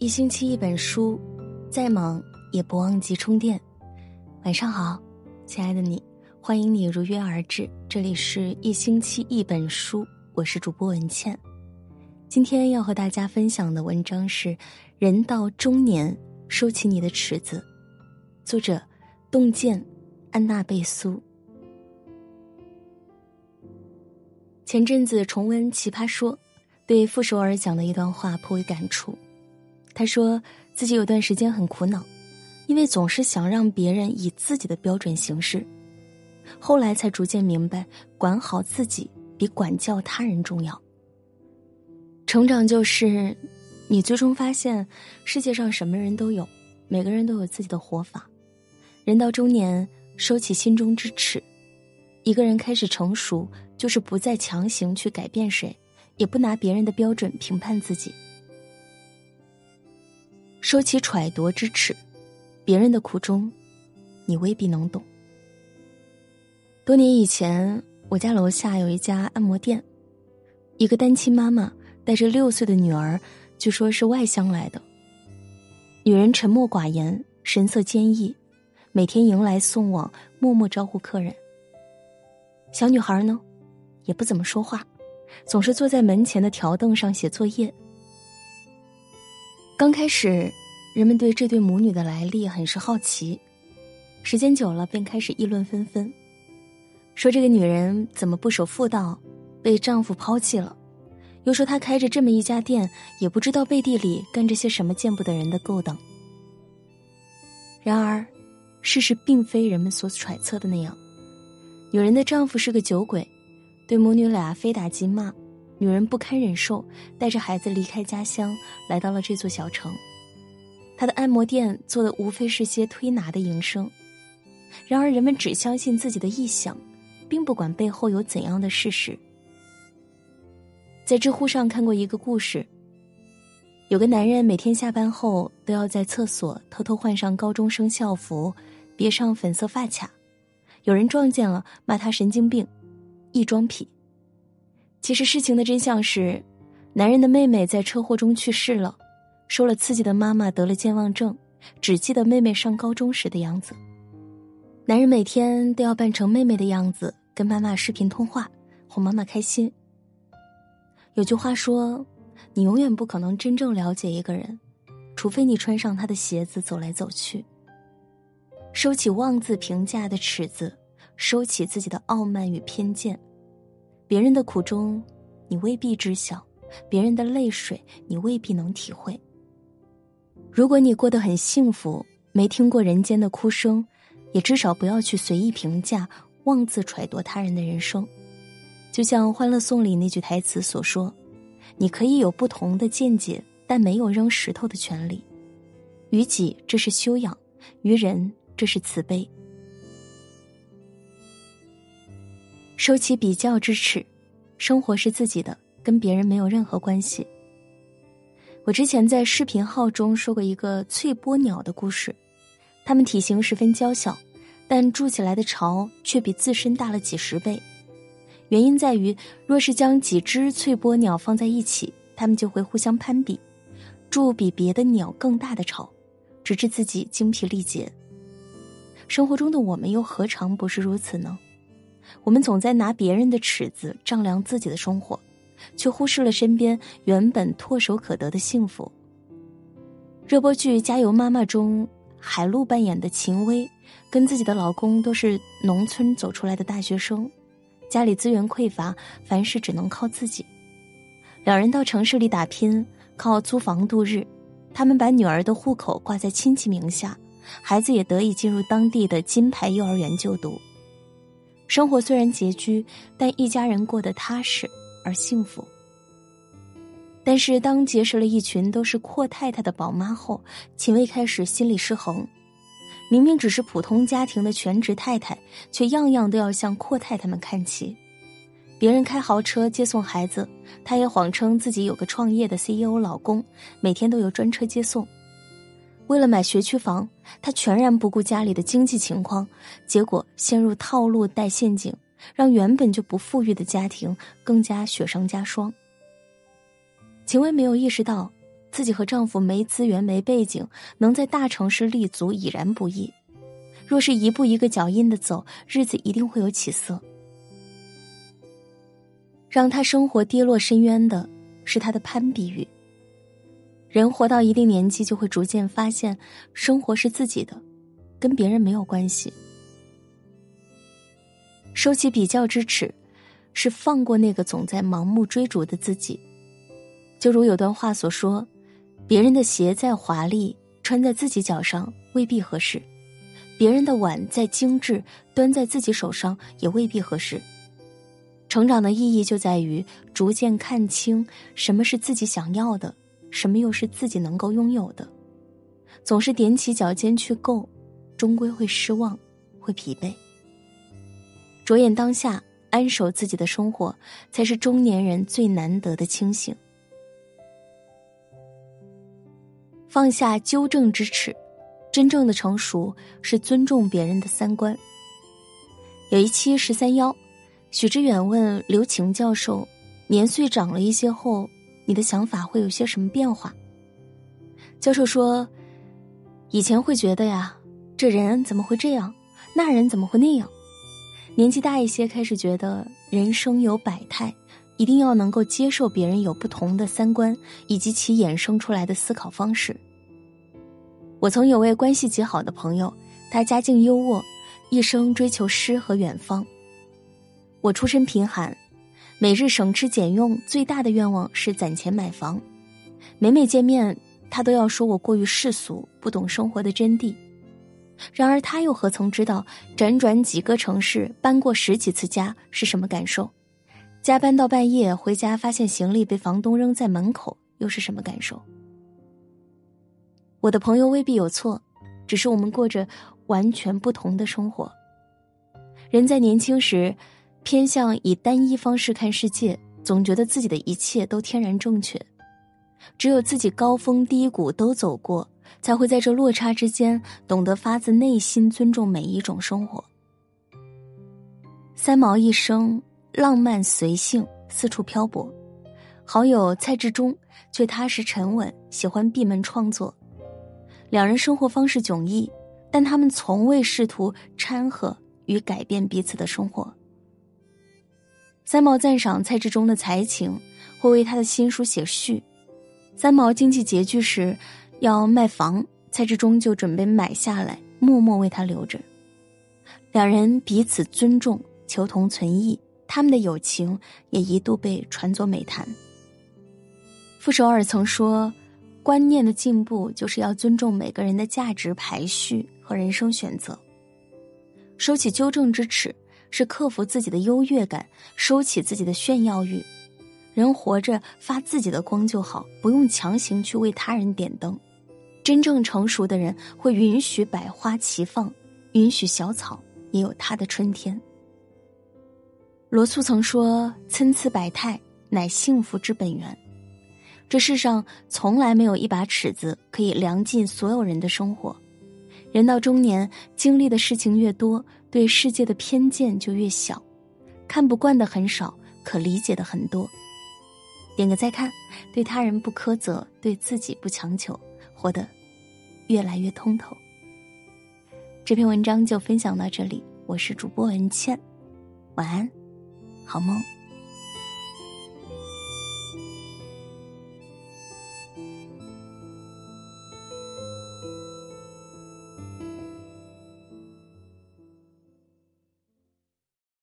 一星期一本书，再忙也不忘记充电。晚上好，亲爱的你，欢迎你如约而至。这里是一星期一本书，我是主播文倩。今天要和大家分享的文章是《人到中年收起你的尺子》，作者：洞见，安娜贝苏。前阵子重温《奇葩说》。对傅首尔讲的一段话颇为感触，他说自己有段时间很苦恼，因为总是想让别人以自己的标准行事，后来才逐渐明白，管好自己比管教他人重要。成长就是，你最终发现世界上什么人都有，每个人都有自己的活法。人到中年，收起心中之尺，一个人开始成熟，就是不再强行去改变谁。也不拿别人的标准评判自己，收起揣度之尺，别人的苦衷，你未必能懂。多年以前，我家楼下有一家按摩店，一个单亲妈妈带着六岁的女儿，据说是外乡来的。女人沉默寡言，神色坚毅，每天迎来送往，默默招呼客人。小女孩呢，也不怎么说话。总是坐在门前的条凳上写作业。刚开始，人们对这对母女的来历很是好奇，时间久了便开始议论纷纷，说这个女人怎么不守妇道，被丈夫抛弃了；又说她开着这么一家店，也不知道背地里干着些什么见不得人的勾当。然而，事实并非人们所揣测的那样，女人的丈夫是个酒鬼。对母女俩非打即骂，女人不堪忍受，带着孩子离开家乡，来到了这座小城。她的按摩店做的无非是些推拿的营生，然而人们只相信自己的臆想，并不管背后有怎样的事实。在知乎上看过一个故事，有个男人每天下班后都要在厕所偷偷换上高中生校服，别上粉色发卡，有人撞见了，骂他神经病。异装癖。其实事情的真相是，男人的妹妹在车祸中去世了，受了刺激的妈妈得了健忘症，只记得妹妹上高中时的样子。男人每天都要扮成妹妹的样子跟妈妈视频通话，哄妈妈开心。有句话说，你永远不可能真正了解一个人，除非你穿上他的鞋子走来走去。收起妄自评价的尺子。收起自己的傲慢与偏见，别人的苦衷，你未必知晓；别人的泪水，你未必能体会。如果你过得很幸福，没听过人间的哭声，也至少不要去随意评价、妄自揣度他人的人生。就像《欢乐颂》里那句台词所说：“你可以有不同的见解，但没有扔石头的权利。于己，这是修养；于人，这是慈悲。”收起比较之耻，生活是自己的，跟别人没有任何关系。我之前在视频号中说过一个翠波鸟的故事，它们体型十分娇小，但筑起来的巢却比自身大了几十倍。原因在于，若是将几只翠波鸟放在一起，它们就会互相攀比，筑比别的鸟更大的巢，直至自己精疲力竭。生活中的我们又何尝不是如此呢？我们总在拿别人的尺子丈量自己的生活，却忽视了身边原本唾手可得的幸福。热播剧《加油妈妈》中，海陆扮演的秦薇，跟自己的老公都是农村走出来的大学生，家里资源匮乏，凡事只能靠自己。两人到城市里打拼，靠租房度日。他们把女儿的户口挂在亲戚名下，孩子也得以进入当地的金牌幼儿园就读。生活虽然拮据，但一家人过得踏实而幸福。但是，当结识了一群都是阔太太的宝妈后，秦薇开始心理失衡。明明只是普通家庭的全职太太，却样样都要向阔太太们看齐。别人开豪车接送孩子，她也谎称自己有个创业的 CEO 老公，每天都有专车接送。为了买学区房，她全然不顾家里的经济情况，结果陷入套路带陷阱，让原本就不富裕的家庭更加雪上加霜。秦薇没有意识到，自己和丈夫没资源、没背景，能在大城市立足已然不易。若是一步一个脚印的走，日子一定会有起色。让她生活跌落深渊的是她的攀比欲。人活到一定年纪，就会逐渐发现，生活是自己的，跟别人没有关系。收起比较之耻，是放过那个总在盲目追逐的自己。就如有段话所说：“别人的鞋再华丽，穿在自己脚上未必合适；别人的碗再精致，端在自己手上也未必合适。”成长的意义就在于逐渐看清什么是自己想要的，什么又是自己能够拥有的。总是踮起脚尖去够，终归会失望，会疲惫。着眼当下，安守自己的生活，才是中年人最难得的清醒。放下纠正之耻，真正的成熟是尊重别人的三观。有一期十三幺。许知远问刘擎教授：“年岁长了一些后，你的想法会有些什么变化？”教授说：“以前会觉得呀，这人怎么会这样，那人怎么会那样。年纪大一些，开始觉得人生有百态，一定要能够接受别人有不同的三观以及其衍生出来的思考方式。”我曾有位关系极好的朋友，他家境优渥，一生追求诗和远方。我出身贫寒，每日省吃俭用，最大的愿望是攒钱买房。每每见面，他都要说我过于世俗，不懂生活的真谛。然而，他又何曾知道，辗转几个城市，搬过十几次家是什么感受？加班到半夜回家，发现行李被房东扔在门口，又是什么感受？我的朋友未必有错，只是我们过着完全不同的生活。人在年轻时。偏向以单一方式看世界，总觉得自己的一切都天然正确。只有自己高峰低谷都走过，才会在这落差之间懂得发自内心尊重每一种生活。三毛一生浪漫随性，四处漂泊。好友蔡志忠却踏实沉稳，喜欢闭门创作。两人生活方式迥异，但他们从未试图掺和与改变彼此的生活。三毛赞赏蔡志忠的才情，会为他的新书写序。三毛经济拮据时要卖房，蔡志忠就准备买下来，默默为他留着。两人彼此尊重，求同存异，他们的友情也一度被传作美谈。傅首尔曾说：“观念的进步，就是要尊重每个人的价值排序和人生选择，收起纠正之耻。”是克服自己的优越感，收起自己的炫耀欲。人活着发自己的光就好，不用强行去为他人点灯。真正成熟的人会允许百花齐放，允许小草也有它的春天。罗素曾说：“参差百态乃幸福之本源。”这世上从来没有一把尺子可以量尽所有人的生活。人到中年，经历的事情越多。对世界的偏见就越小，看不惯的很少，可理解的很多。点个再看，对他人不苛责，对自己不强求，活得越来越通透。这篇文章就分享到这里，我是主播文倩，晚安，好梦。